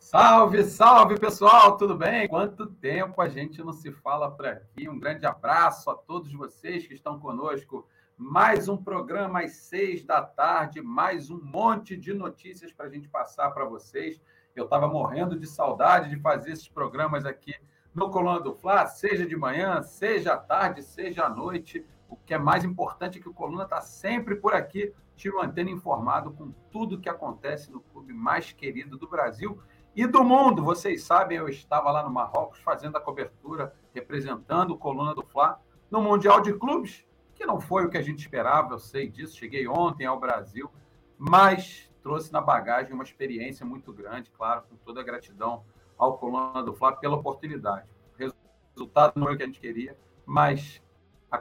Salve, salve pessoal, tudo bem? Quanto tempo a gente não se fala por aqui? Um grande abraço a todos vocês que estão conosco. Mais um programa às seis da tarde, mais um monte de notícias para a gente passar para vocês. Eu estava morrendo de saudade de fazer esses programas aqui no Coluna do Fla, seja de manhã, seja à tarde, seja à noite. O que é mais importante é que o Coluna está sempre por aqui, te mantendo informado com tudo que acontece no clube mais querido do Brasil e do mundo. Vocês sabem, eu estava lá no Marrocos fazendo a cobertura, representando o Coluna do Fla no Mundial de Clubes, que não foi o que a gente esperava, eu sei disso. Cheguei ontem ao Brasil, mas trouxe na bagagem uma experiência muito grande, claro, com toda a gratidão ao Coluna do Fla pela oportunidade. O resultado não é o que a gente queria, mas a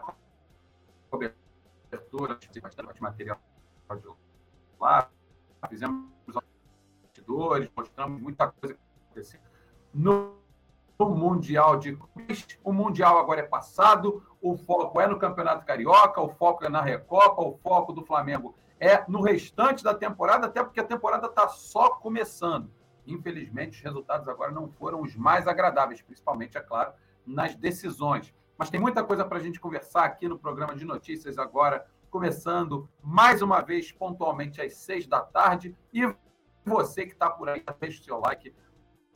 cobertura, bastante material lá, fizemos bastidores, mostramos muita coisa acontecendo. No, no Mundial de Clubes, o Mundial agora é passado, o foco é no Campeonato Carioca, o foco é na Recopa, o foco do Flamengo é no restante da temporada, até porque a temporada está só começando. Infelizmente, os resultados agora não foram os mais agradáveis, principalmente, é claro, nas decisões. Mas tem muita coisa para a gente conversar aqui no programa de notícias agora, começando mais uma vez pontualmente às seis da tarde. E você que está por aí, deixe o seu like,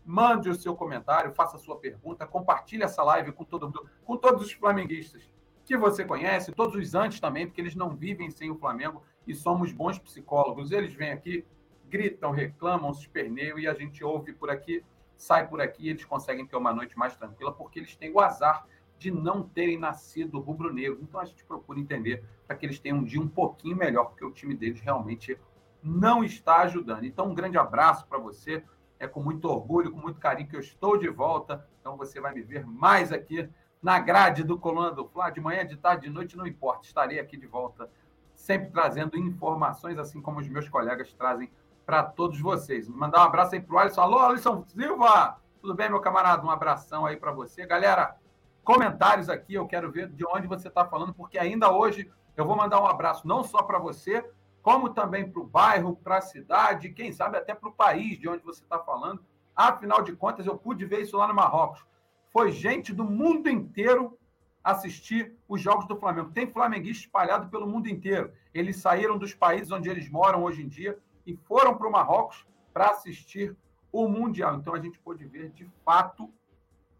mande o seu comentário, faça a sua pergunta, compartilhe essa live com todo mundo, com todos os flamenguistas que você conhece, todos os antes também, porque eles não vivem sem o Flamengo e somos bons psicólogos. Eles vêm aqui, gritam, reclamam, se esperneiam e a gente ouve por aqui, sai por aqui, eles conseguem ter uma noite mais tranquila porque eles têm o azar de não terem nascido rubro-negro. Então a gente procura entender para que eles tenham um dia um pouquinho melhor, porque o time deles realmente não está ajudando. Então, um grande abraço para você. É com muito orgulho, com muito carinho que eu estou de volta. Então, você vai me ver mais aqui na grade do Coluna do Fla, de manhã, de tarde, de noite, não importa. Estarei aqui de volta, sempre trazendo informações, assim como os meus colegas trazem para todos vocês. Mandar um abraço aí para o Alisson. Alô, Alisson Silva! Tudo bem, meu camarada? Um abração aí para você. Galera, comentários aqui, eu quero ver de onde você está falando, porque ainda hoje eu vou mandar um abraço não só para você, como também para o bairro, para a cidade, quem sabe até para o país de onde você está falando. Afinal de contas, eu pude ver isso lá no Marrocos. Foi gente do mundo inteiro assistir os jogos do Flamengo. Tem flamenguista espalhado pelo mundo inteiro. Eles saíram dos países onde eles moram hoje em dia e foram para o Marrocos para assistir o Mundial. Então a gente pôde ver de fato,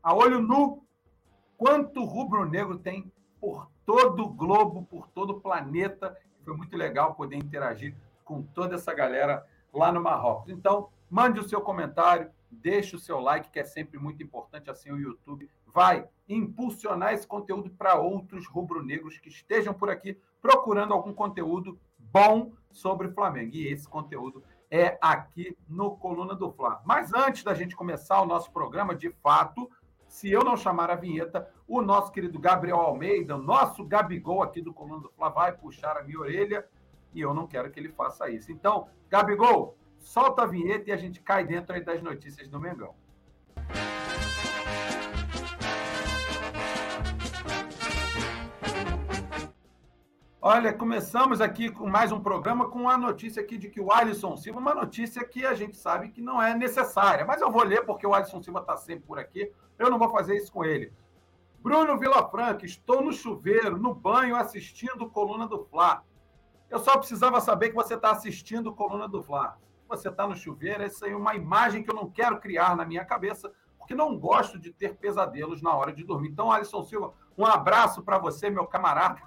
a olho nu, quanto rubro-negro tem por todo o globo, por todo o planeta foi muito legal poder interagir com toda essa galera lá no Marrocos. Então, mande o seu comentário, deixe o seu like, que é sempre muito importante, assim o YouTube vai impulsionar esse conteúdo para outros rubro-negros que estejam por aqui procurando algum conteúdo bom sobre Flamengo. E esse conteúdo é aqui no Coluna do Fla. Mas antes da gente começar o nosso programa, de fato, se eu não chamar a vinheta, o nosso querido Gabriel Almeida, nosso Gabigol aqui do Coluna do Fla, vai puxar a minha orelha e eu não quero que ele faça isso. Então, Gabigol, solta a vinheta e a gente cai dentro aí das notícias do Mengão. Olha, começamos aqui com mais um programa com a notícia aqui de que o Alisson Silva, uma notícia que a gente sabe que não é necessária, mas eu vou ler porque o Alisson Silva está sempre por aqui, eu não vou fazer isso com ele. Bruno Vilafranca, estou no chuveiro, no banho, assistindo Coluna do Fla. Eu só precisava saber que você está assistindo Coluna do Fla. Você está no chuveiro, essa é uma imagem que eu não quero criar na minha cabeça, porque não gosto de ter pesadelos na hora de dormir. Então, Alisson Silva, um abraço para você, meu camarada.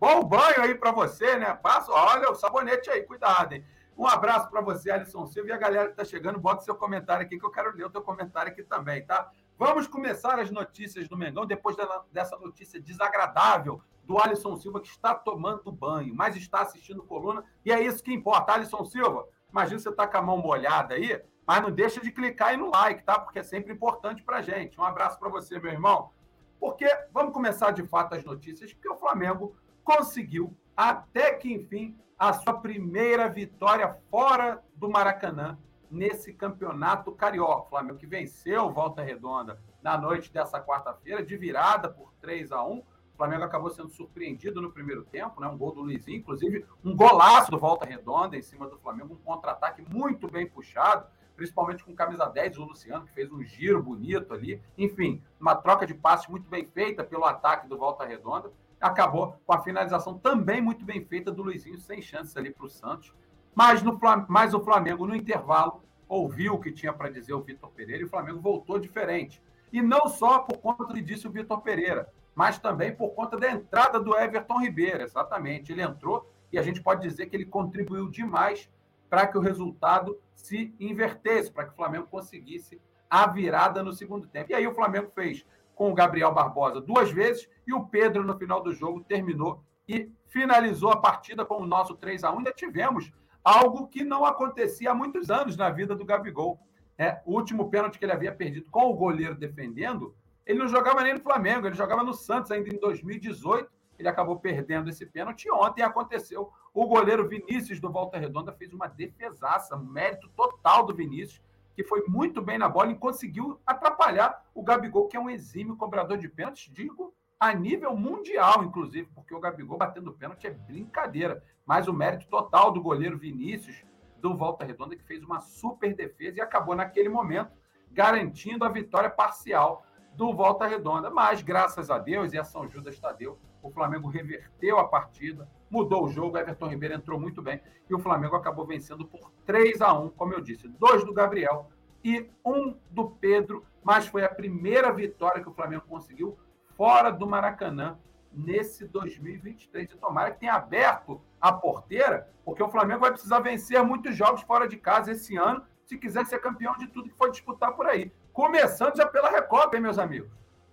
Bom banho aí para você, né? Passa, olha o sabonete aí, cuidado, hein? Um abraço para você, Alisson Silva, e a galera que está chegando, bota seu comentário aqui, que eu quero ler o teu comentário aqui também, tá? Vamos começar as notícias do Mengão, depois dessa notícia desagradável do Alisson Silva, que está tomando banho, mas está assistindo coluna, e é isso que importa. Alisson Silva, imagina você está com a mão molhada aí, mas não deixa de clicar aí no like, tá? Porque é sempre importante para gente. Um abraço para você, meu irmão. Porque vamos começar de fato as notícias, porque o Flamengo conseguiu, até que enfim, a sua primeira vitória fora do Maracanã nesse campeonato carioca. O Flamengo que venceu Volta Redonda na noite dessa quarta-feira, de virada por 3 a 1 O Flamengo acabou sendo surpreendido no primeiro tempo, né? um gol do Luizinho, inclusive um golaço do Volta Redonda em cima do Flamengo, um contra-ataque muito bem puxado. principalmente com camisa 10, o Luciano, que fez um giro bonito ali. Enfim, uma troca de passes muito bem feita pelo ataque do Volta Redonda. Acabou com a finalização também muito bem feita do Luizinho, sem chances ali para o Santos. Mas, no, mas o Flamengo, no intervalo, ouviu o que tinha para dizer o Vitor Pereira e o Flamengo voltou diferente. E não só por conta do que disse o Vitor Pereira, mas também por conta da entrada do Everton Ribeiro, exatamente. Ele entrou e a gente pode dizer que ele contribuiu demais para que o resultado se invertesse, para que o Flamengo conseguisse a virada no segundo tempo. E aí o Flamengo fez com o Gabriel Barbosa duas vezes e o Pedro, no final do jogo, terminou e finalizou a partida com o nosso 3 a 1 Ainda tivemos algo que não acontecia há muitos anos na vida do Gabigol. É, o último pênalti que ele havia perdido com o goleiro defendendo, ele não jogava nem no Flamengo, ele jogava no Santos ainda em 2018. Ele acabou perdendo esse pênalti. Ontem aconteceu. O goleiro Vinícius do Volta Redonda fez uma defesaça, mérito total do Vinícius, que foi muito bem na bola e conseguiu atrapalhar o Gabigol, que é um exímio cobrador de pênaltis, digo, a nível mundial, inclusive, porque o Gabigol batendo pênalti é brincadeira. Mas o mérito total do goleiro Vinícius do Volta Redonda, que fez uma super defesa e acabou naquele momento garantindo a vitória parcial do Volta Redonda. Mas, graças a Deus e a São Judas Tadeu, o Flamengo reverteu a partida, mudou o jogo, Everton Ribeiro entrou muito bem e o Flamengo acabou vencendo por 3 a 1 como eu disse, dois do Gabriel e um do Pedro, mas foi a primeira vitória que o Flamengo conseguiu fora do Maracanã nesse 2023. E tomara que tenha aberto a porteira, porque o Flamengo vai precisar vencer muitos jogos fora de casa esse ano, se quiser ser campeão de tudo que for disputar por aí. Começando já pela Recopa, hein, meus amigos?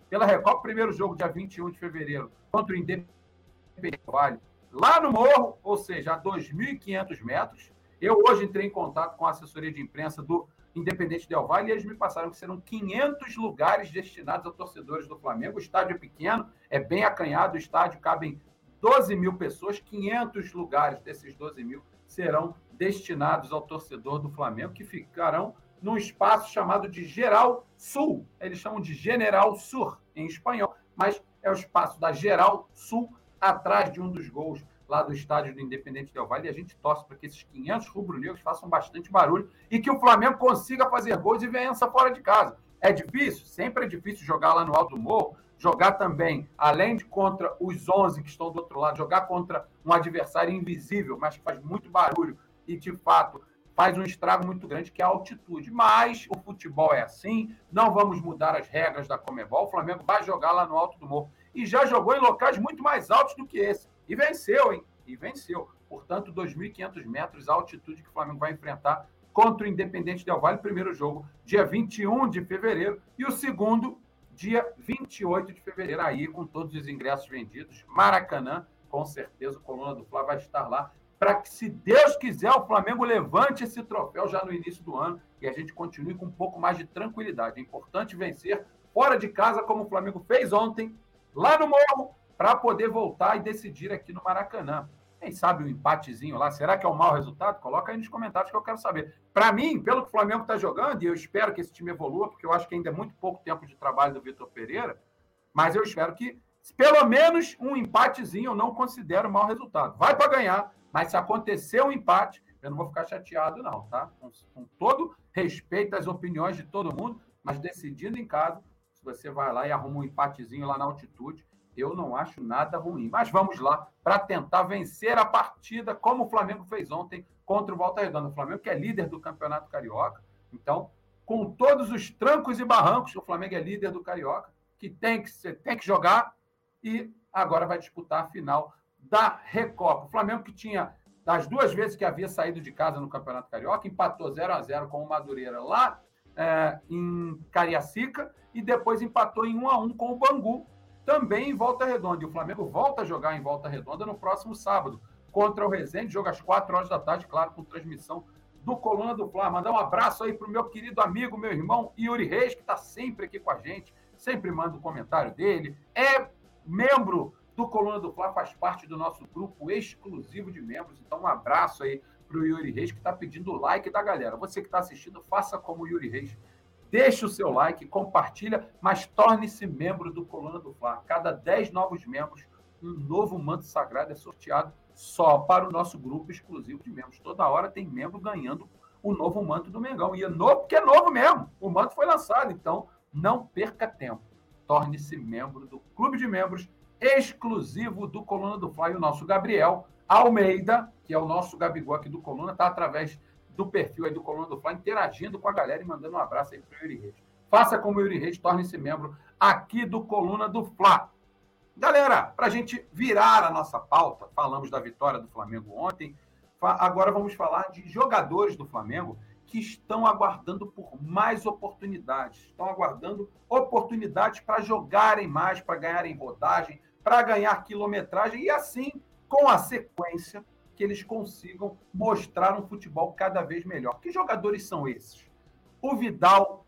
Pela Recopa, primeiro jogo, dia 21 de fevereiro, contra o Independente Vale, lá no Morro, ou seja, a 2.500 metros. Eu hoje entrei em contato com a assessoria de imprensa do Independente Del Valle, e eles me passaram que serão 500 lugares destinados a torcedores do Flamengo. O estádio é pequeno, é bem acanhado, o estádio cabem 12 mil pessoas, 500 lugares desses 12 mil serão destinados ao torcedor do Flamengo, que ficarão num espaço chamado de Geral Sul. Eles chamam de General Sur em espanhol, mas é o espaço da Geral Sul, atrás de um dos gols lá do estádio do Independente Del Valle, e a gente torce para que esses 500 rubro-negros façam bastante barulho e que o Flamengo consiga fazer gols e vença fora de casa. É difícil? Sempre é difícil jogar lá no Alto Morro, jogar também, além de contra os 11 que estão do outro lado, jogar contra um adversário invisível, mas que faz muito barulho e, de fato, faz um estrago muito grande, que é a altitude. Mas o futebol é assim, não vamos mudar as regras da Comebol, o Flamengo vai jogar lá no Alto do Morro. E já jogou em locais muito mais altos do que esse. E venceu, hein? E venceu. Portanto, 2.500 metros a altitude que o Flamengo vai enfrentar contra o Independente Del Valle, primeiro jogo, dia 21 de fevereiro, e o segundo, dia 28 de fevereiro, aí com todos os ingressos vendidos. Maracanã, com certeza, o Coluna do Fla vai estar lá, para que, se Deus quiser, o Flamengo levante esse troféu já no início do ano e a gente continue com um pouco mais de tranquilidade. É importante vencer fora de casa, como o Flamengo fez ontem, lá no Morro, para poder voltar e decidir aqui no Maracanã. Quem sabe um empatezinho lá, será que é um mau resultado? Coloca aí nos comentários que eu quero saber. Para mim, pelo que o Flamengo está jogando, e eu espero que esse time evolua, porque eu acho que ainda é muito pouco tempo de trabalho do Vitor Pereira, mas eu espero que pelo menos um empatezinho eu não considero mau resultado. Vai para ganhar, mas se acontecer um empate, eu não vou ficar chateado, não, tá? Com, com todo respeito às opiniões de todo mundo, mas decidindo em casa, se você vai lá e arruma um empatezinho lá na altitude, eu não acho nada ruim. Mas vamos lá para tentar vencer a partida, como o Flamengo fez ontem contra o Volta Redonda. O Flamengo que é líder do Campeonato Carioca. Então, com todos os trancos e barrancos, o Flamengo é líder do Carioca, que tem que, tem que jogar e agora vai disputar a final da Recopa. O Flamengo que tinha, das duas vezes que havia saído de casa no Campeonato Carioca, empatou 0 a 0 com o Madureira lá é, em Cariacica e depois empatou em 1 a 1 com o Bangu também em Volta Redonda. E o Flamengo volta a jogar em Volta Redonda no próximo sábado, contra o Resende, jogo às 4 horas da tarde, claro, com transmissão do Coluna do Fla. Mandar um abraço aí para o meu querido amigo, meu irmão Yuri Reis, que está sempre aqui com a gente, sempre manda o um comentário dele. É membro do Coluna do Fla, faz parte do nosso grupo exclusivo de membros. Então, um abraço aí para o Yuri Reis, que está pedindo o like da galera. Você que está assistindo, faça como o Yuri Reis Deixe o seu like, compartilha, mas torne-se membro do Coluna do Fla. Cada 10 novos membros, um novo manto sagrado é sorteado só para o nosso grupo exclusivo de membros. Toda hora tem membro ganhando o novo manto do Mengão. E é novo porque é novo mesmo. O manto foi lançado, então não perca tempo. Torne-se membro do clube de membros exclusivo do Coluna do Fly. O nosso Gabriel Almeida, que é o nosso Gabigol aqui do Coluna, está através do perfil aí do Coluna do Fly, interagindo com a galera e mandando um abraço aí para o Yuri Reis. Faça como o Yuri Reis, torne-se membro aqui do Coluna do Fla. Galera, para a gente virar a nossa pauta, falamos da vitória do Flamengo ontem, agora vamos falar de jogadores do Flamengo que estão aguardando por mais oportunidades, estão aguardando oportunidades para jogarem mais, para ganharem rodagem, para ganhar quilometragem e assim, com a sequência, que eles consigam mostrar um futebol cada vez melhor. Que jogadores são esses? O Vidal,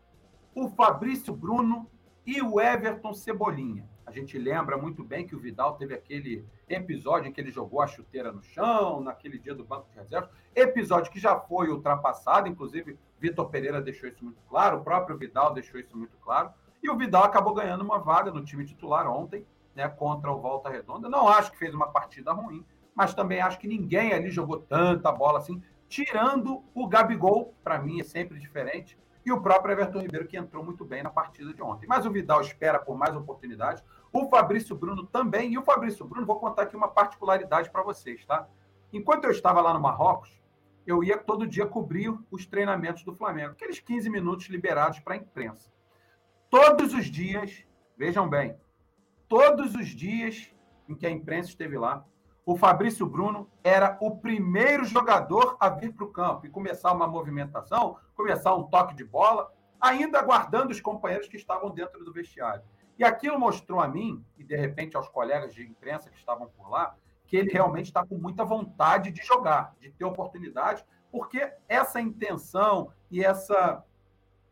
o Fabrício Bruno e o Everton Cebolinha. A gente lembra muito bem que o Vidal teve aquele episódio em que ele jogou a chuteira no chão, naquele dia do banco de reservas, episódio que já foi ultrapassado, inclusive Vitor Pereira deixou isso muito claro, o próprio Vidal deixou isso muito claro, e o Vidal acabou ganhando uma vaga no time titular ontem, né, contra o Volta Redonda. Não acho que fez uma partida ruim, mas também acho que ninguém ali jogou tanta bola assim, tirando o Gabigol, para mim é sempre diferente, e o próprio Everton Ribeiro, que entrou muito bem na partida de ontem. Mas o Vidal espera por mais oportunidades. O Fabrício Bruno também. E o Fabrício Bruno, vou contar aqui uma particularidade para vocês, tá? Enquanto eu estava lá no Marrocos, eu ia todo dia cobrir os treinamentos do Flamengo, aqueles 15 minutos liberados para a imprensa. Todos os dias, vejam bem, todos os dias em que a imprensa esteve lá, o Fabrício Bruno era o primeiro jogador a vir para o campo e começar uma movimentação, começar um toque de bola, ainda aguardando os companheiros que estavam dentro do vestiário. E aquilo mostrou a mim, e de repente aos colegas de imprensa que estavam por lá, que ele realmente está com muita vontade de jogar, de ter oportunidade, porque essa intenção e essa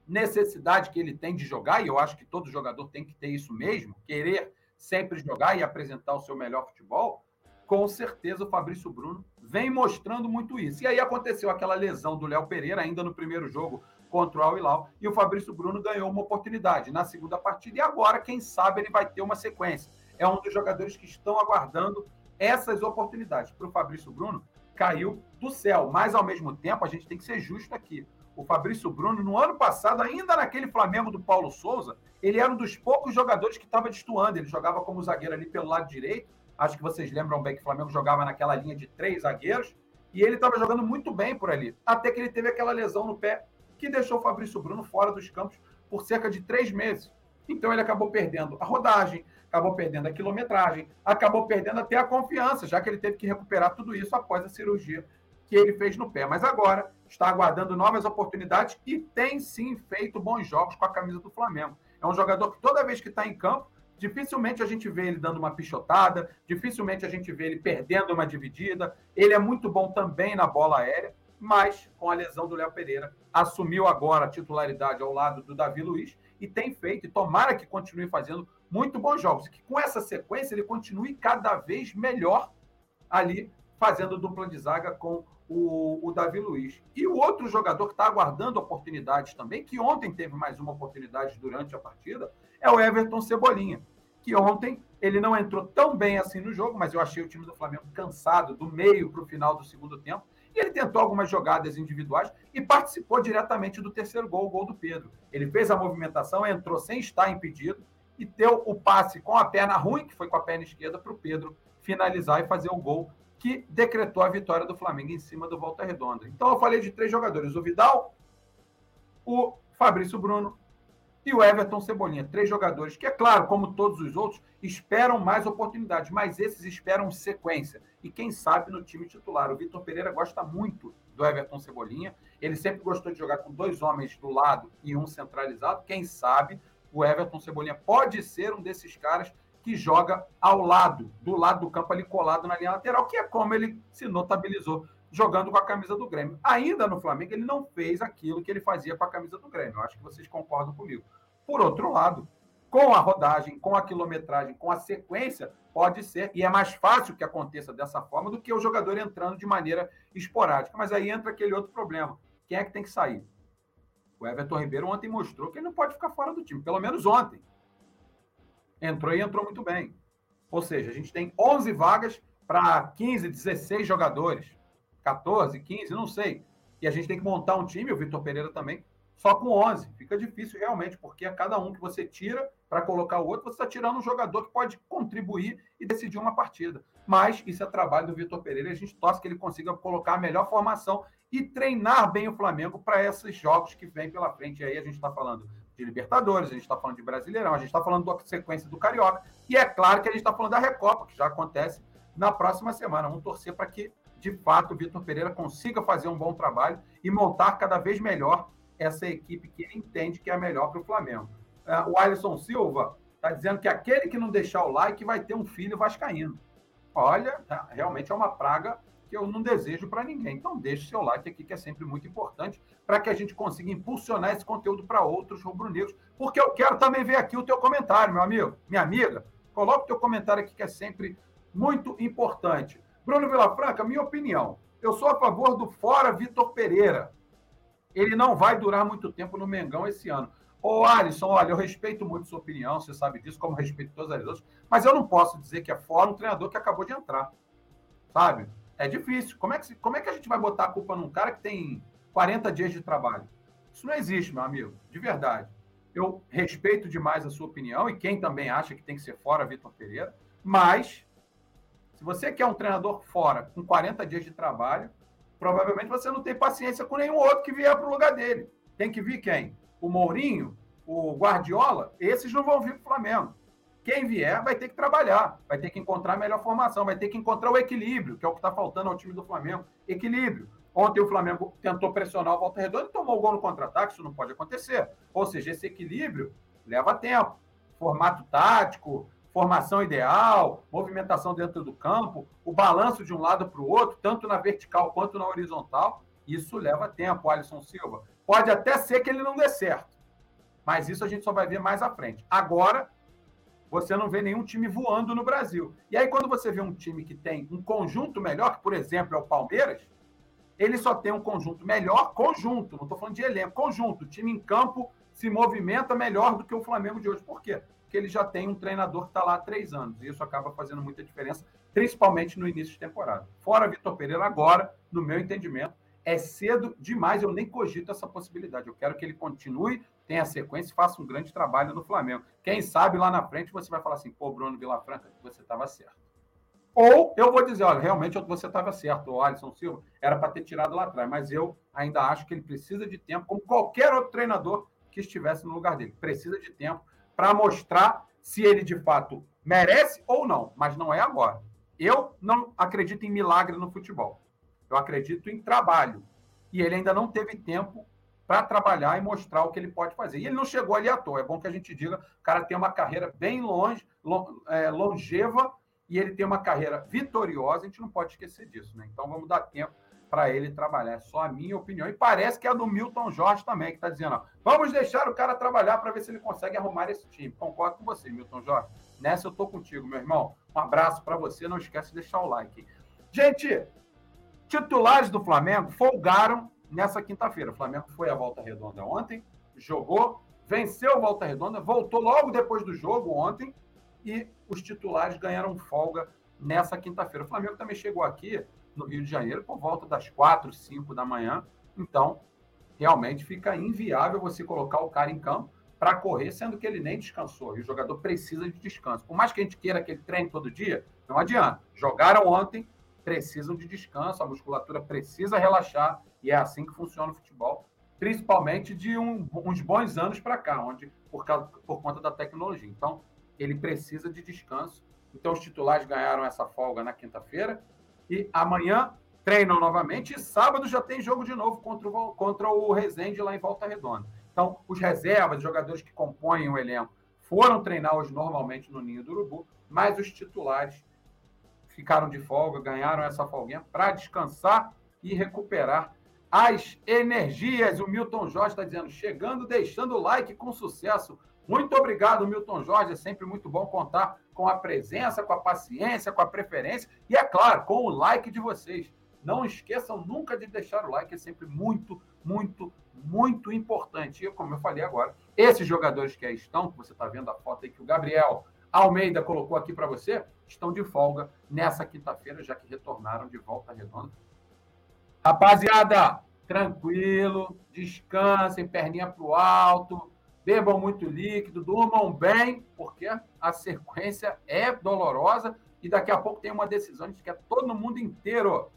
necessidade que ele tem de jogar, e eu acho que todo jogador tem que ter isso mesmo, querer sempre jogar e apresentar o seu melhor futebol, com certeza o Fabrício Bruno vem mostrando muito isso. E aí aconteceu aquela lesão do Léo Pereira, ainda no primeiro jogo contra o Al Hilal, e o Fabrício Bruno ganhou uma oportunidade na segunda partida, e agora, quem sabe, ele vai ter uma sequência. É um dos jogadores que estão aguardando essas oportunidades. Para o Fabrício Bruno, caiu do céu, mas ao mesmo tempo a gente tem que ser justo aqui. O Fabrício Bruno, no ano passado, ainda naquele Flamengo do Paulo Souza, ele era um dos poucos jogadores que estava destoando. Ele jogava como zagueiro ali pelo lado direito. Acho que vocês lembram bem que o Flamengo jogava naquela linha de três zagueiros. E ele estava jogando muito bem por ali. Até que ele teve aquela lesão no pé que deixou o Fabrício Bruno fora dos campos por cerca de três meses. Então ele acabou perdendo a rodagem, acabou perdendo a quilometragem, acabou perdendo até a confiança, já que ele teve que recuperar tudo isso após a cirurgia que ele fez no pé. Mas agora está aguardando novas oportunidades e tem sim feito bons jogos com a camisa do Flamengo. É um jogador que toda vez que está em campo, dificilmente a gente vê ele dando uma pichotada, dificilmente a gente vê ele perdendo uma dividida. Ele é muito bom também na bola aérea mas com a lesão do Léo Pereira, assumiu agora a titularidade ao lado do Davi Luiz e tem feito, e tomara que continue fazendo muito bons jogos, e que com essa sequência ele continue cada vez melhor ali, fazendo dupla de zaga com o, o Davi Luiz. E o outro jogador que está aguardando oportunidades também, que ontem teve mais uma oportunidade durante a partida, é o Everton Cebolinha, que ontem ele não entrou tão bem assim no jogo, mas eu achei o time do Flamengo cansado do meio para o final do segundo tempo e ele tentou algumas jogadas individuais e participou diretamente do terceiro gol, o gol do Pedro. Ele fez a movimentação, entrou sem estar impedido e deu o passe com a perna ruim, que foi com a perna esquerda, para o Pedro finalizar e fazer o gol que decretou a vitória do Flamengo em cima do Volta Redonda. Então eu falei de três jogadores: o Vidal, o Fabrício Bruno e o Everton Cebolinha. Três jogadores que, é claro, como todos os outros, esperam mais oportunidades, mas esses esperam sequência. E quem sabe no time titular. O Vitor Pereira gosta muito do Everton Cebolinha. Ele sempre gostou de jogar com dois homens do lado e um centralizado. Quem sabe o Everton Cebolinha pode ser um desses caras que joga ao lado, do lado do campo ali colado na linha lateral, que é como ele se notabilizou jogando com a camisa do Grêmio. Ainda no Flamengo, ele não fez aquilo que ele fazia com a camisa do Grêmio. Eu acho que vocês concordam comigo. Por outro lado, com a rodagem, com a quilometragem, com a sequência, pode ser, e é mais fácil que aconteça dessa forma do que o jogador entrando de maneira esporádica. Mas aí entra aquele outro problema. Quem é que tem que sair? O Everton Ribeiro ontem mostrou que ele não pode ficar fora do time, pelo menos ontem. Entrou e entrou muito bem. Ou seja, a gente tem 11 vagas para 15, 16 jogadores. 14, 15, não sei. E a gente tem que montar um time, o Vitor Pereira também, só com 11. Fica difícil realmente, porque a cada um que você tira para colocar o outro, você está tirando um jogador que pode contribuir e decidir uma partida. Mas isso é trabalho do Vitor Pereira e a gente torce que ele consiga colocar a melhor formação e treinar bem o Flamengo para esses jogos que vem pela frente. E aí a gente está falando de Libertadores, a gente está falando de Brasileirão, a gente está falando da sequência do Carioca. E é claro que a gente está falando da Recopa, que já acontece na próxima semana. Vamos torcer para que, de fato, o Vitor Pereira consiga fazer um bom trabalho e montar cada vez melhor essa equipe que ele entende que é a melhor para o Flamengo. Uh, o Alisson Silva está dizendo que aquele que não deixar o like vai ter um filho vascaíno. Olha, realmente é uma praga que eu não desejo para ninguém. Então, deixe seu like aqui, que é sempre muito importante, para que a gente consiga impulsionar esse conteúdo para outros rubro-negros, porque eu quero também ver aqui o teu comentário, meu amigo, minha amiga. Coloca o teu comentário aqui, que é sempre muito importante. Bruno Vilafranca, minha opinião. Eu sou a favor do fora Vitor Pereira. Ele não vai durar muito tempo no Mengão esse ano. Ô, Alisson, olha, eu respeito muito sua opinião, você sabe disso, como respeito todas as outras, mas eu não posso dizer que é fora um treinador que acabou de entrar. Sabe? É difícil. Como é, que, como é que a gente vai botar a culpa num cara que tem 40 dias de trabalho? Isso não existe, meu amigo, de verdade. Eu respeito demais a sua opinião e quem também acha que tem que ser fora Vitor Pereira, mas se você quer um treinador fora com 40 dias de trabalho, provavelmente você não tem paciência com nenhum outro que vier para o lugar dele. Tem que vir quem? O Mourinho? O Guardiola? Esses não vão vir para o Flamengo. Quem vier vai ter que trabalhar, vai ter que encontrar a melhor formação, vai ter que encontrar o equilíbrio, que é o que está faltando ao time do Flamengo. Equilíbrio. Ontem o Flamengo tentou pressionar o Volta Redonda e tomou o gol no contra-ataque, isso não pode acontecer. Ou seja, esse equilíbrio leva tempo. Formato tático, formação ideal, movimentação dentro do campo, o balanço de um lado para o outro, tanto na vertical quanto na horizontal, isso leva tempo, Alisson Silva. Pode até ser que ele não dê certo, mas isso a gente só vai ver mais à frente. Agora, você não vê nenhum time voando no Brasil. E aí, quando você vê um time que tem um conjunto melhor, que, por exemplo, é o Palmeiras, ele só tem um conjunto melhor, conjunto, não estou falando de elenco, conjunto. O time em campo se movimenta melhor do que o Flamengo de hoje. Por quê? Porque ele já tem um treinador que está lá há três anos. E isso acaba fazendo muita diferença, principalmente no início de temporada. Fora Vitor Pereira, agora, no meu entendimento, é cedo demais, eu nem cogito essa possibilidade. Eu quero que ele continue, tenha sequência e faça um grande trabalho no Flamengo. Quem sabe lá na frente você vai falar assim, pô, Bruno Vilafranca, você estava certo. Ou eu vou dizer, olha, realmente você estava certo, o Alisson Silva era para ter tirado lá atrás, mas eu ainda acho que ele precisa de tempo, como qualquer outro treinador que estivesse no lugar dele. Precisa de tempo para mostrar se ele de fato merece ou não, mas não é agora. Eu não acredito em milagre no futebol. Eu acredito em trabalho. E ele ainda não teve tempo para trabalhar e mostrar o que ele pode fazer. E ele não chegou ali à toa. É bom que a gente diga, o cara tem uma carreira bem longe, é, longeva, e ele tem uma carreira vitoriosa, a gente não pode esquecer disso, né? Então vamos dar tempo para ele trabalhar. É só a minha opinião. E parece que é a do Milton Jorge também, que está dizendo: ó, vamos deixar o cara trabalhar para ver se ele consegue arrumar esse time. Concordo com você, Milton Jorge. Nessa eu estou contigo, meu irmão. Um abraço para você. Não esquece de deixar o like. Gente, Titulares do Flamengo folgaram nessa quinta-feira. O Flamengo foi à volta redonda ontem, jogou, venceu a volta redonda, voltou logo depois do jogo ontem e os titulares ganharam folga nessa quinta-feira. O Flamengo também chegou aqui no Rio de Janeiro por volta das quatro, cinco da manhã. Então, realmente fica inviável você colocar o cara em campo para correr, sendo que ele nem descansou. E o jogador precisa de descanso. Por mais que a gente queira que ele treine todo dia, não adianta. Jogaram ontem, precisam de descanso, a musculatura precisa relaxar, e é assim que funciona o futebol, principalmente de um, uns bons anos para cá, onde por, causa, por conta da tecnologia. Então, ele precisa de descanso. Então, os titulares ganharam essa folga na quinta-feira, e amanhã treinam novamente, e sábado já tem jogo de novo contra o, contra o Resende lá em Volta Redonda. Então, os reservas, os jogadores que compõem o elenco, foram treinar hoje normalmente no Ninho do Urubu, mas os titulares ficaram de folga, ganharam essa folguinha para descansar e recuperar as energias. O Milton Jorge está dizendo, chegando, deixando o like com sucesso. Muito obrigado, Milton Jorge. É sempre muito bom contar com a presença, com a paciência, com a preferência e, é claro, com o like de vocês. Não esqueçam nunca de deixar o like, é sempre muito, muito, muito importante. E, como eu falei agora, esses jogadores que aí estão, que você está vendo a foto aí que o Gabriel Almeida colocou aqui para você, estão de folga nessa quinta-feira, já que retornaram de volta redonda. Rapaziada, tranquilo, descansem, perninha para o alto, bebam muito líquido, durmam bem, porque a sequência é dolorosa e daqui a pouco tem uma decisão de que é todo mundo inteiro.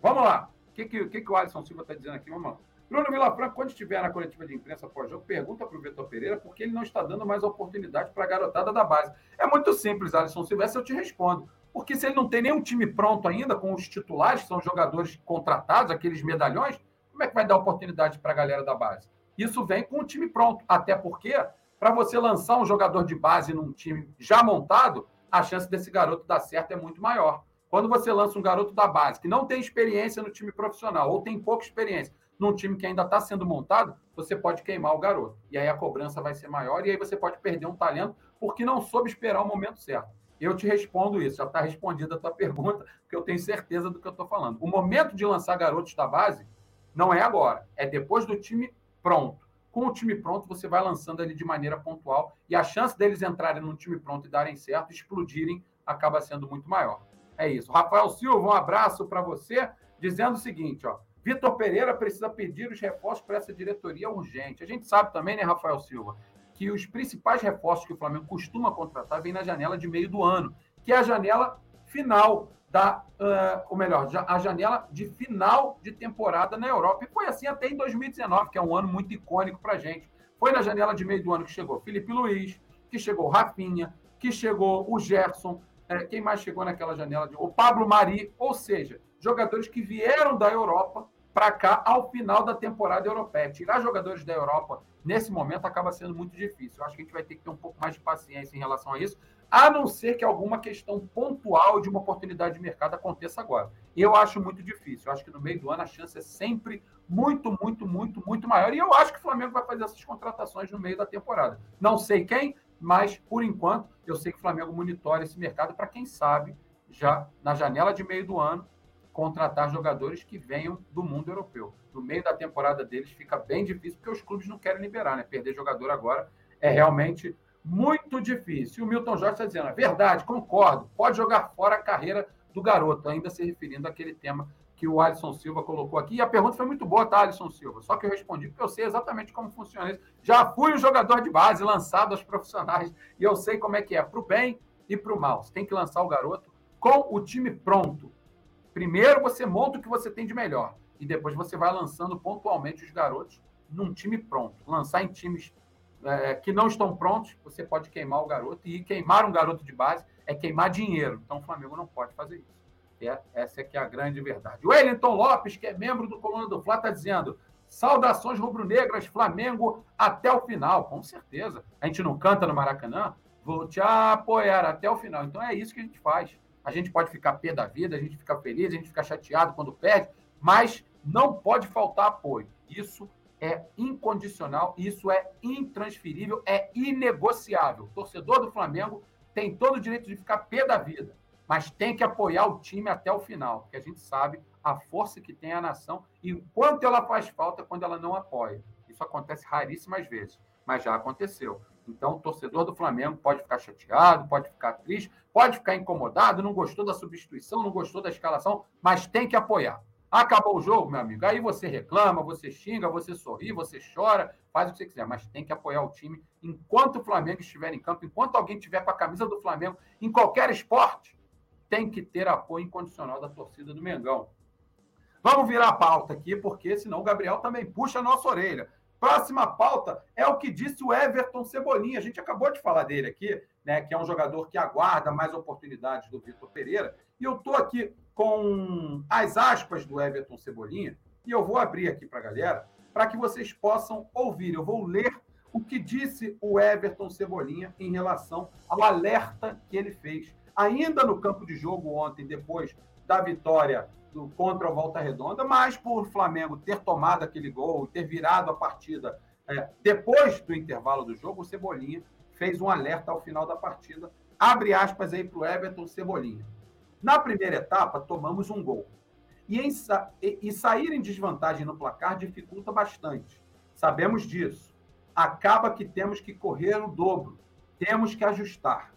Vamos lá. O que, que, que, que o Alisson Silva está dizendo aqui? Lá. Bruno Vilafranca, quando estiver na coletiva de imprensa pós-jogo, pergunta para o Vitor Pereira por que ele não está dando mais oportunidade para a garotada da base. É muito simples, Alisson Silva, essa eu te respondo. Porque se ele não tem nenhum time pronto ainda, com os titulares, que são jogadores contratados, aqueles medalhões, como é que vai dar oportunidade para a galera da base? Isso vem com o time pronto. Até porque, para você lançar um jogador de base num time já montado, a chance desse garoto dar certo é muito maior. Quando você lança um garoto da base que não tem experiência no time profissional ou tem pouca experiência num time que ainda está sendo montado, você pode queimar o garoto. E aí a cobrança vai ser maior e aí você pode perder um talento porque não soube esperar o momento certo. Eu te respondo isso, já está respondida a tua pergunta, porque eu tenho certeza do que eu estou falando. O momento de lançar garotos da base não é agora, é depois do time pronto. Com o time pronto, você vai lançando ele de maneira pontual e a chance deles entrarem no time pronto e darem certo, explodirem, acaba sendo muito maior. É isso. Rafael Silva, um abraço para você, dizendo o seguinte, ó. Vitor Pereira precisa pedir os reforços para essa diretoria urgente. A gente sabe também, né, Rafael Silva, que os principais reforços que o Flamengo costuma contratar vêm na janela de meio do ano, que é a janela final da, uh, ou melhor, a janela de final de temporada na Europa. E foi assim até em 2019, que é um ano muito icônico para a gente. Foi na janela de meio do ano que chegou Felipe Luiz, que chegou Rafinha, que chegou o Gerson, é, quem mais chegou naquela janela? De, o Pablo Mari, ou seja, jogadores que vieram da Europa para cá ao final da temporada europeia. Tirar jogadores da Europa nesse momento acaba sendo muito difícil. Eu acho que a gente vai ter que ter um pouco mais de paciência em relação a isso, a não ser que alguma questão pontual de uma oportunidade de mercado aconteça agora. Eu acho muito difícil. Eu acho que no meio do ano a chance é sempre muito, muito, muito, muito maior. E eu acho que o Flamengo vai fazer essas contratações no meio da temporada. Não sei quem, mas por enquanto eu sei que o Flamengo monitora esse mercado para quem sabe já na janela de meio do ano contratar jogadores que venham do mundo europeu. No meio da temporada deles fica bem difícil, porque os clubes não querem liberar, né? Perder jogador agora é realmente muito difícil. E o Milton Jorge está dizendo, é verdade, concordo, pode jogar fora a carreira do garoto, ainda se referindo àquele tema que o Alisson Silva colocou aqui. E a pergunta foi muito boa, tá, Alisson Silva? Só que eu respondi porque eu sei exatamente como funciona isso. Já fui um jogador de base lançado aos profissionais e eu sei como é que é, para o bem e para o mal. Você tem que lançar o garoto com o time pronto. Primeiro você monta o que você tem de melhor e depois você vai lançando pontualmente os garotos num time pronto. Lançar em times é, que não estão prontos, você pode queimar o garoto e queimar um garoto de base é queimar dinheiro. Então o Flamengo não pode fazer isso. É, essa é que é a grande verdade. Wellington Lopes, que é membro do Coluna do Fla, está dizendo: saudações rubro-negras, Flamengo até o final. Com certeza. A gente não canta no Maracanã, vou te apoiar até o final. Então é isso que a gente faz. A gente pode ficar pé da vida, a gente fica feliz, a gente fica chateado quando perde, mas não pode faltar apoio. Isso é incondicional, isso é intransferível, é inegociável. O torcedor do Flamengo tem todo o direito de ficar pé da vida, mas tem que apoiar o time até o final, porque a gente sabe a força que tem a nação e quanto ela faz falta quando ela não apoia. Isso acontece raríssimas vezes, mas já aconteceu. Então, o torcedor do Flamengo pode ficar chateado, pode ficar triste, pode ficar incomodado, não gostou da substituição, não gostou da escalação, mas tem que apoiar. Acabou o jogo, meu amigo. Aí você reclama, você xinga, você sorri, você chora, faz o que você quiser, mas tem que apoiar o time enquanto o Flamengo estiver em campo, enquanto alguém estiver com a camisa do Flamengo, em qualquer esporte, tem que ter apoio incondicional da torcida do Mengão. Vamos virar a pauta aqui, porque senão o Gabriel também puxa a nossa orelha. Próxima pauta é o que disse o Everton Cebolinha. A gente acabou de falar dele aqui, né? Que é um jogador que aguarda mais oportunidades do Vitor Pereira. E eu estou aqui com as aspas do Everton Cebolinha, e eu vou abrir aqui para a galera, para que vocês possam ouvir. Eu vou ler o que disse o Everton Cebolinha em relação ao alerta que ele fez. Ainda no campo de jogo ontem, depois da vitória do, contra o Volta Redonda, mas por Flamengo ter tomado aquele gol, ter virado a partida é, depois do intervalo do jogo, o Cebolinha fez um alerta ao final da partida. Abre aspas aí para o Everton Cebolinha. Na primeira etapa, tomamos um gol. E, em, e, e sair em desvantagem no placar dificulta bastante. Sabemos disso. Acaba que temos que correr o dobro. Temos que ajustar.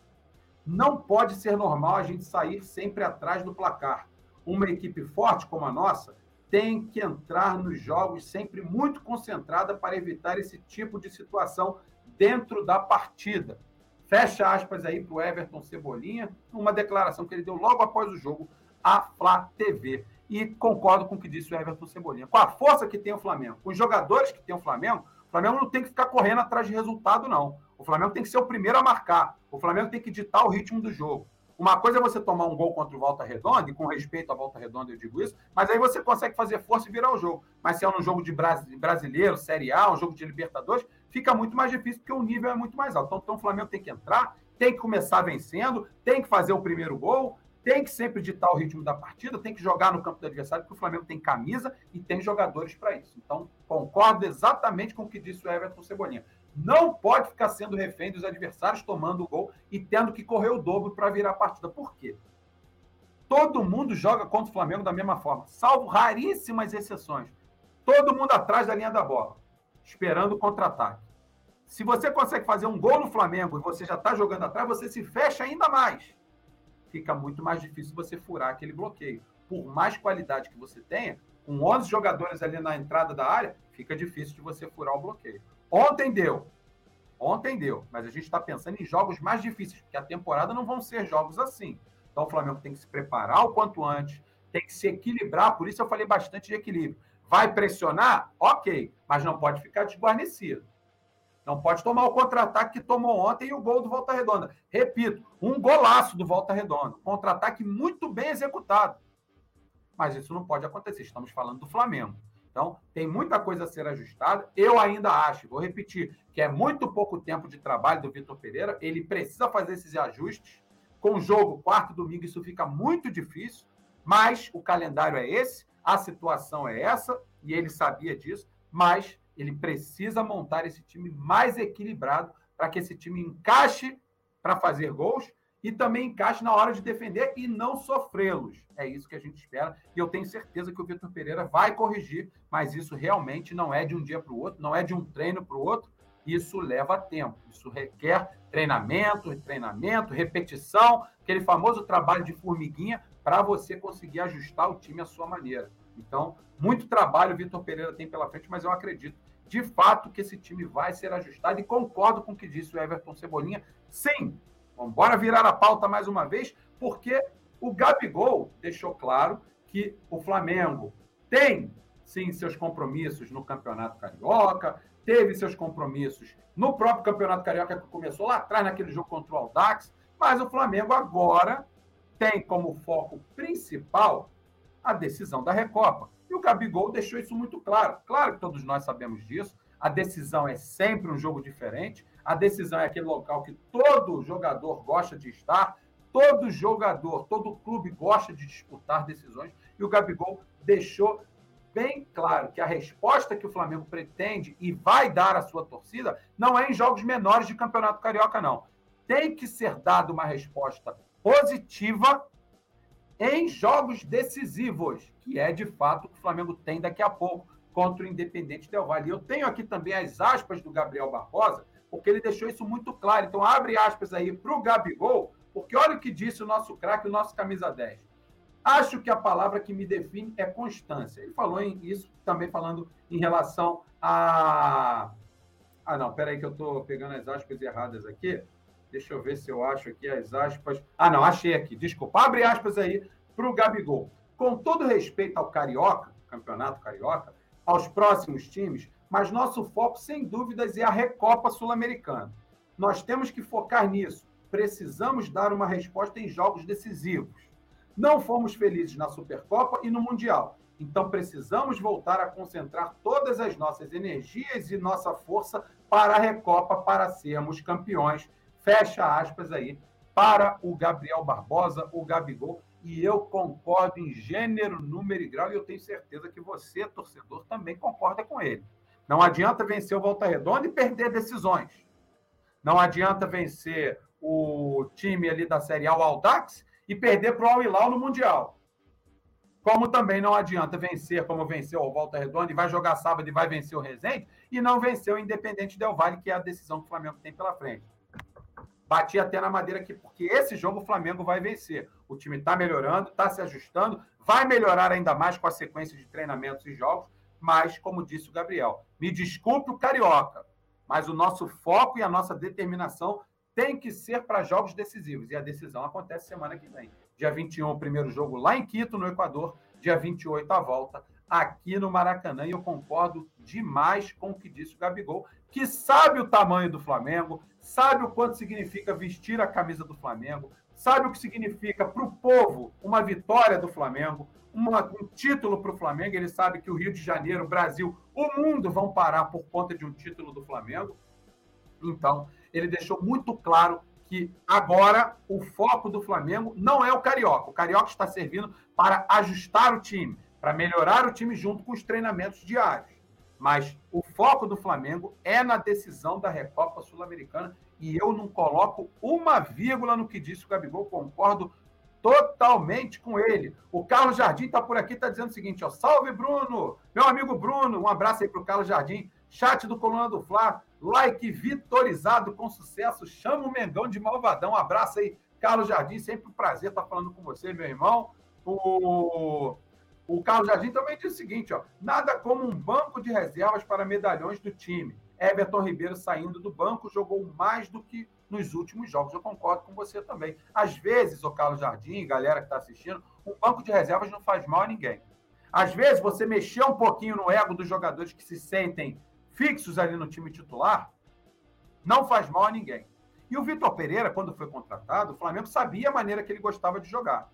Não pode ser normal a gente sair sempre atrás do placar uma equipe forte como a nossa tem que entrar nos jogos sempre muito concentrada para evitar esse tipo de situação dentro da partida. Fecha aspas aí para o Everton Cebolinha, uma declaração que ele deu logo após o jogo à Flá TV. E concordo com o que disse o Everton Cebolinha. Com a força que tem o Flamengo, com os jogadores que tem o Flamengo, o Flamengo não tem que ficar correndo atrás de resultado, não. O Flamengo tem que ser o primeiro a marcar. O Flamengo tem que ditar o ritmo do jogo. Uma coisa é você tomar um gol contra o Volta Redonda, e com respeito à Volta Redonda eu digo isso, mas aí você consegue fazer força e virar o jogo. Mas se é um jogo de brasileiro, Série A, um jogo de Libertadores, fica muito mais difícil porque o nível é muito mais alto. Então, então o Flamengo tem que entrar, tem que começar vencendo, tem que fazer o primeiro gol, tem que sempre ditar o ritmo da partida, tem que jogar no campo do adversário, porque o Flamengo tem camisa e tem jogadores para isso. Então, concordo exatamente com o que disse o Everton Cebolinha não pode ficar sendo refém dos adversários tomando o gol e tendo que correr o dobro para virar a partida. Por quê? Todo mundo joga contra o Flamengo da mesma forma, salvo raríssimas exceções. Todo mundo atrás da linha da bola, esperando o contra-ataque. Se você consegue fazer um gol no Flamengo e você já está jogando atrás, você se fecha ainda mais. Fica muito mais difícil você furar aquele bloqueio. Por mais qualidade que você tenha, com 11 jogadores ali na entrada da área, fica difícil de você furar o bloqueio. Ontem deu. Ontem deu. Mas a gente está pensando em jogos mais difíceis, porque a temporada não vão ser jogos assim. Então o Flamengo tem que se preparar o quanto antes, tem que se equilibrar. Por isso eu falei bastante de equilíbrio. Vai pressionar? Ok. Mas não pode ficar desguarnecido. Não pode tomar o contra-ataque que tomou ontem e o gol do Volta Redonda. Repito, um golaço do Volta Redonda. Contra-ataque muito bem executado. Mas isso não pode acontecer. Estamos falando do Flamengo. Então, tem muita coisa a ser ajustada. Eu ainda acho, vou repetir, que é muito pouco tempo de trabalho do Vitor Pereira. Ele precisa fazer esses ajustes. Com o jogo, quarto domingo, isso fica muito difícil, mas o calendário é esse, a situação é essa, e ele sabia disso, mas ele precisa montar esse time mais equilibrado para que esse time encaixe para fazer gols e também encaixe na hora de defender e não sofrê-los. É isso que a gente espera. E eu tenho certeza que o Vitor Pereira vai corrigir, mas isso realmente não é de um dia para o outro, não é de um treino para o outro. Isso leva tempo. Isso requer treinamento, treinamento, repetição, aquele famoso trabalho de formiguinha para você conseguir ajustar o time à sua maneira. Então, muito trabalho o Vitor Pereira tem pela frente, mas eu acredito de fato que esse time vai ser ajustado e concordo com o que disse o Everton Cebolinha. Sim, Vamos embora virar a pauta mais uma vez, porque o Gabigol deixou claro que o Flamengo tem, sim, seus compromissos no Campeonato Carioca, teve seus compromissos no próprio Campeonato Carioca que começou lá atrás, naquele jogo contra o Aldax, mas o Flamengo agora tem como foco principal a decisão da Recopa. E o Gabigol deixou isso muito claro. Claro que todos nós sabemos disso, a decisão é sempre um jogo diferente, a decisão é aquele local que todo jogador gosta de estar, todo jogador, todo clube gosta de disputar decisões, e o Gabigol deixou bem claro que a resposta que o Flamengo pretende e vai dar à sua torcida não é em jogos menores de Campeonato Carioca, não. Tem que ser dada uma resposta positiva em jogos decisivos, que é de fato o que o Flamengo tem daqui a pouco contra o Independente Del Valle. Eu tenho aqui também as aspas do Gabriel Barbosa, porque ele deixou isso muito claro. Então, abre aspas aí para o Gabigol, porque olha o que disse o nosso craque, o nosso camisa 10. Acho que a palavra que me define é constância. Ele falou em isso também falando em relação a. Ah, não, peraí que eu estou pegando as aspas erradas aqui. Deixa eu ver se eu acho aqui as aspas. Ah, não, achei aqui. Desculpa. Abre aspas aí para o Gabigol. Com todo respeito ao Carioca, Campeonato Carioca, aos próximos times, mas nosso foco, sem dúvidas, é a Recopa Sul-Americana. Nós temos que focar nisso. Precisamos dar uma resposta em jogos decisivos. Não fomos felizes na Supercopa e no Mundial. Então precisamos voltar a concentrar todas as nossas energias e nossa força para a Recopa para sermos campeões. Fecha aspas aí para o Gabriel Barbosa, o Gabigol. E eu concordo em gênero, número e grau, e eu tenho certeza que você, torcedor, também concorda com ele. Não adianta vencer o Volta Redonda e perder decisões. Não adianta vencer o time ali da Série A, o Aldax, e perder para o Al Hilal no Mundial. Como também não adianta vencer, como venceu o Volta Redonda, e vai jogar sábado e vai vencer o Resende, e não vencer o Independente Del Valle, que é a decisão que o Flamengo tem pela frente. Bati até na madeira aqui, porque esse jogo o Flamengo vai vencer. O time está melhorando, está se ajustando, vai melhorar ainda mais com a sequência de treinamentos e jogos, mas, como disse o Gabriel, me desculpe o Carioca, mas o nosso foco e a nossa determinação tem que ser para jogos decisivos. E a decisão acontece semana que vem. Dia 21, o primeiro jogo lá em Quito, no Equador. Dia 28, a volta aqui no Maracanã. E eu concordo demais com o que disse o Gabigol, que sabe o tamanho do Flamengo, sabe o quanto significa vestir a camisa do Flamengo, sabe o que significa para o povo uma vitória do Flamengo, uma, um título para o Flamengo. Ele sabe que o Rio de Janeiro, o Brasil, o mundo vão parar por conta de um título do Flamengo. Então, ele deixou muito claro que agora o foco do Flamengo não é o Carioca. O Carioca está servindo para ajustar o time, para melhorar o time junto com os treinamentos diários. Mas o foco do Flamengo é na decisão da Recopa Sul-Americana e eu não coloco uma vírgula no que disse o Gabigol, concordo totalmente com ele. O Carlos Jardim está por aqui, está dizendo o seguinte: ó, salve Bruno, meu amigo Bruno, um abraço aí para o Carlos Jardim, chat do Coluna do Fla, like vitorizado com sucesso, chama o Mengão de malvadão, um abraço aí, Carlos Jardim, sempre um prazer estar falando com você, meu irmão. O, o Carlos Jardim também disse o seguinte: ó, nada como um banco de reservas para medalhões do time. Everton Ribeiro saindo do banco jogou mais do que nos últimos jogos. Eu concordo com você também. Às vezes, o Carlos Jardim, galera que está assistindo, um banco de reservas não faz mal a ninguém. Às vezes, você mexer um pouquinho no ego dos jogadores que se sentem fixos ali no time titular, não faz mal a ninguém. E o Vitor Pereira, quando foi contratado, o Flamengo sabia a maneira que ele gostava de jogar.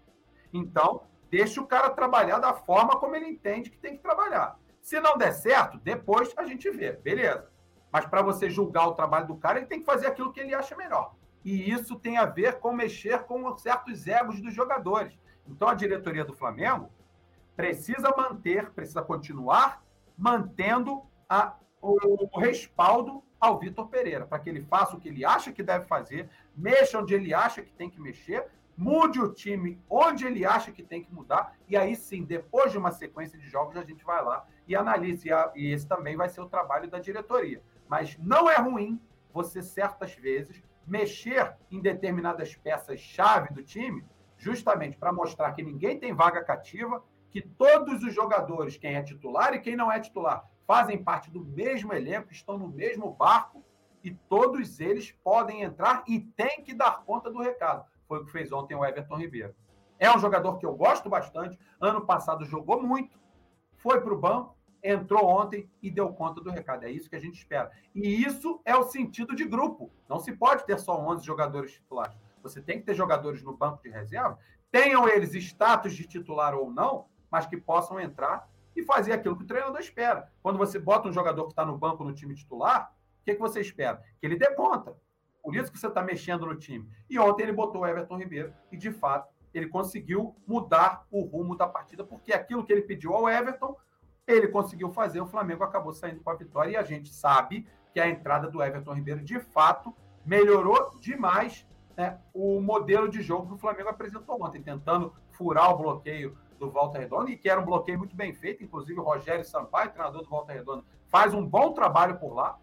Então, deixa o cara trabalhar da forma como ele entende que tem que trabalhar. Se não der certo, depois a gente vê, beleza. Mas para você julgar o trabalho do cara, ele tem que fazer aquilo que ele acha melhor. E isso tem a ver com mexer com certos egos dos jogadores. Então a diretoria do Flamengo precisa manter, precisa continuar mantendo a, o, o respaldo ao Vitor Pereira, para que ele faça o que ele acha que deve fazer, mexa onde ele acha que tem que mexer, mude o time onde ele acha que tem que mudar, e aí sim, depois de uma sequência de jogos, a gente vai lá e analisa. E, esse também vai ser o trabalho da diretoria. Mas não é ruim você, certas vezes, mexer em determinadas peças-chave do time, justamente para mostrar que ninguém tem vaga cativa, que todos os jogadores, quem é titular e quem não é titular, fazem parte do mesmo elenco, estão no mesmo barco e todos eles podem entrar e tem que dar conta do recado. Foi o que fez ontem o Everton Ribeiro. É um jogador que eu gosto bastante. Ano passado jogou muito, foi para o banco, entrou ontem e deu conta do recado. É isso que a gente espera. E isso é o sentido de grupo. Não se pode ter só 11 jogadores titulares. Você tem que ter jogadores no banco de reserva, tenham eles status de titular ou não, mas que possam entrar e fazer aquilo que o treinador espera. Quando você bota um jogador que está no banco no time titular, o que, que você espera? Que ele dê conta. Por isso que você está mexendo no time. E ontem ele botou o Everton Ribeiro e, de fato, ele conseguiu mudar o rumo da partida, porque aquilo que ele pediu ao Everton, ele conseguiu fazer, o Flamengo acabou saindo com a vitória e a gente sabe que a entrada do Everton Ribeiro, de fato, melhorou demais né, o modelo de jogo que o Flamengo apresentou ontem, tentando furar o bloqueio do Volta Redonda, e que era um bloqueio muito bem feito, inclusive o Rogério Sampaio, treinador do Volta Redonda, faz um bom trabalho por lá.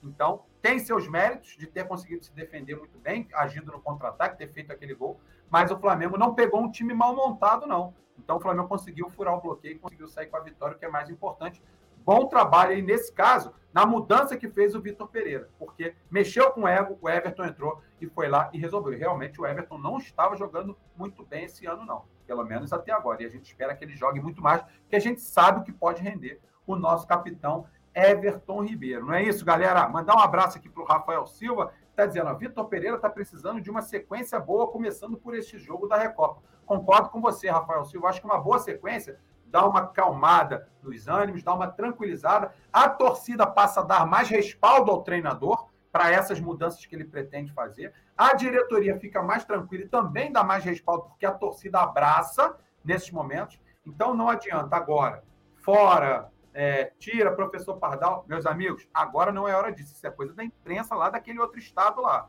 Então, tem seus méritos de ter conseguido se defender muito bem, agindo no contra-ataque, ter feito aquele gol, mas o Flamengo não pegou um time mal montado, não. Então o Flamengo conseguiu furar o bloqueio conseguiu sair com a vitória, o que é mais importante. Bom trabalho aí, nesse caso, na mudança que fez o Vitor Pereira, porque mexeu com o ego, o Everton entrou e foi lá e resolveu. Realmente o Everton não estava jogando muito bem esse ano, não. Pelo menos até agora. E a gente espera que ele jogue muito mais, porque a gente sabe o que pode render o nosso capitão Everton Ribeiro. Não é isso, galera? Mandar um abraço aqui para o Rafael Silva, está dizendo: Vitor Pereira está precisando de uma sequência boa, começando por este jogo da Recopa. Concordo com você, Rafael Silva. Acho que uma boa sequência dá uma calmada nos ânimos, dá uma tranquilizada. A torcida passa a dar mais respaldo ao treinador para essas mudanças que ele pretende fazer. A diretoria fica mais tranquila e também dá mais respaldo, porque a torcida abraça nesses momentos. Então não adianta agora, fora é, tira, professor Pardal. Meus amigos, agora não é hora disso. Isso é coisa da imprensa lá daquele outro estado lá.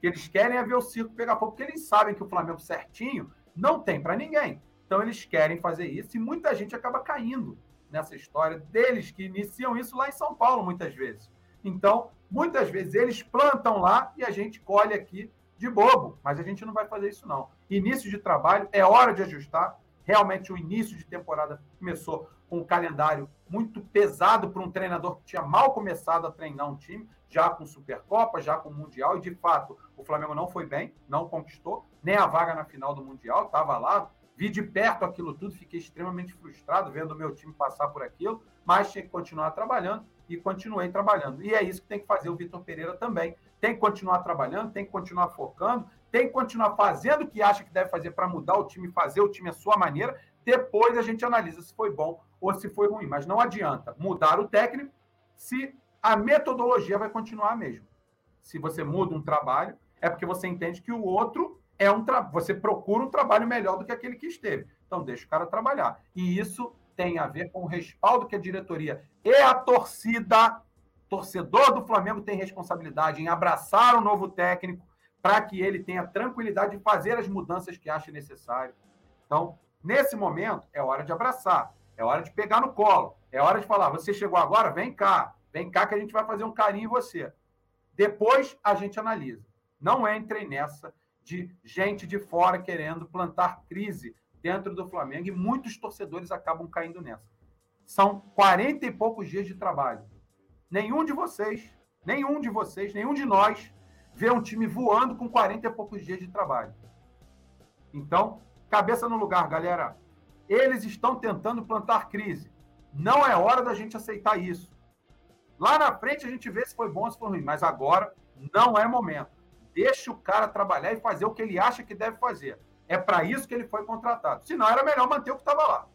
Que eles querem é ver o circo pegar fogo, porque eles sabem que o Flamengo certinho não tem para ninguém. Então eles querem fazer isso e muita gente acaba caindo nessa história deles que iniciam isso lá em São Paulo muitas vezes. Então, muitas vezes eles plantam lá e a gente colhe aqui de bobo, mas a gente não vai fazer isso não. Início de trabalho, é hora de ajustar. Realmente o início de temporada começou com um calendário muito pesado para um treinador que tinha mal começado a treinar um time, já com Supercopa, já com Mundial, e de fato o Flamengo não foi bem, não conquistou nem a vaga na final do Mundial, estava lá, vi de perto aquilo tudo, fiquei extremamente frustrado vendo o meu time passar por aquilo, mas tinha que continuar trabalhando e continuei trabalhando. E é isso que tem que fazer o Vitor Pereira também. Tem que continuar trabalhando, tem que continuar focando, tem que continuar fazendo o que acha que deve fazer para mudar o time, fazer o time à sua maneira. Depois a gente analisa se foi bom ou se foi ruim. Mas não adianta mudar o técnico se a metodologia vai continuar a mesma. Se você muda um trabalho, é porque você entende que o outro é um tra... você procura um trabalho melhor do que aquele que esteve. Então deixa o cara trabalhar. E isso tem a ver com o respaldo que a diretoria e a torcida, torcedor do Flamengo tem responsabilidade em abraçar o novo técnico para que ele tenha tranquilidade de fazer as mudanças que acha necessário. Então, nesse momento, é hora de abraçar, é hora de pegar no colo, é hora de falar: você chegou agora, vem cá, vem cá que a gente vai fazer um carinho em você. Depois a gente analisa. Não entrem nessa de gente de fora querendo plantar crise dentro do Flamengo e muitos torcedores acabam caindo nessa. São 40 e poucos dias de trabalho. Nenhum de vocês, nenhum de vocês, nenhum de nós vê um time voando com 40 e poucos dias de trabalho. Então, cabeça no lugar, galera. Eles estão tentando plantar crise. Não é hora da gente aceitar isso. Lá na frente a gente vê se foi bom ou se foi ruim, mas agora não é momento. Deixa o cara trabalhar e fazer o que ele acha que deve fazer. É para isso que ele foi contratado. Senão era melhor manter o que estava lá.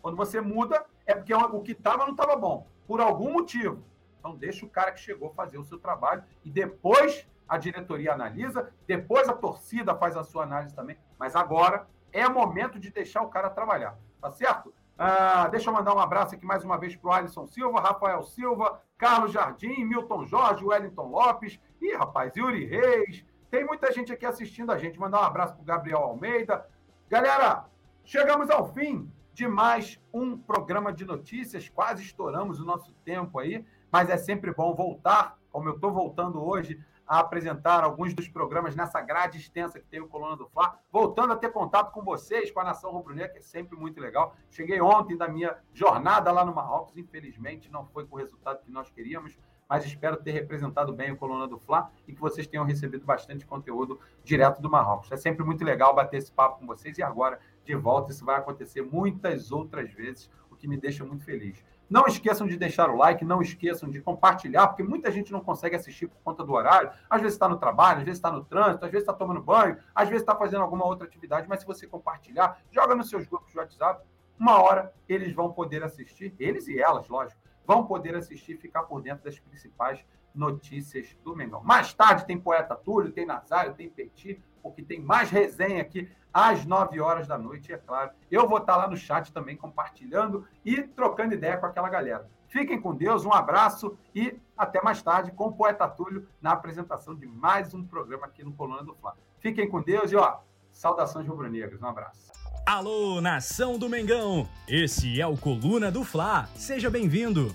Quando você muda, é porque o que estava não estava bom, por algum motivo. Então deixa o cara que chegou fazer o seu trabalho e depois a diretoria analisa, depois a torcida faz a sua análise também. Mas agora é momento de deixar o cara trabalhar, tá certo? Ah, deixa eu mandar um abraço aqui mais uma vez para o Alisson Silva, Rafael Silva, Carlos Jardim, Milton Jorge, Wellington Lopes, e rapaz, Yuri Reis, tem muita gente aqui assistindo a gente. Mandar um abraço para o Gabriel Almeida. Galera, chegamos ao fim de mais um programa de notícias. Quase estouramos o nosso tempo aí, mas é sempre bom voltar, como eu estou voltando hoje, a apresentar alguns dos programas nessa grade extensa que tem o Coluna do Fla, voltando a ter contato com vocês, com a Nação Rubro-Negra, que é sempre muito legal. Cheguei ontem da minha jornada lá no Marrocos, infelizmente não foi com o resultado que nós queríamos, mas espero ter representado bem o Coluna do Fla e que vocês tenham recebido bastante conteúdo direto do Marrocos. É sempre muito legal bater esse papo com vocês e agora, de volta, isso vai acontecer muitas outras vezes, o que me deixa muito feliz. Não esqueçam de deixar o like, não esqueçam de compartilhar, porque muita gente não consegue assistir por conta do horário. Às vezes está no trabalho, às vezes está no trânsito, às vezes está tomando banho, às vezes está fazendo alguma outra atividade. Mas se você compartilhar, joga nos seus grupos de WhatsApp, uma hora eles vão poder assistir, eles e elas, lógico, vão poder assistir e ficar por dentro das principais notícias do Mengão. Mais tarde tem Poeta Túlio, tem Nazário, tem Petit, porque tem mais resenha aqui às 9 horas da noite, é claro. Eu vou estar lá no chat também compartilhando e trocando ideia com aquela galera. Fiquem com Deus, um abraço e até mais tarde com o Poeta Túlio na apresentação de mais um programa aqui no Coluna do Fla. Fiquem com Deus e ó, saudações rubro-negras. Um abraço. Alô, nação do Mengão! Esse é o Coluna do Fla. Seja bem-vindo.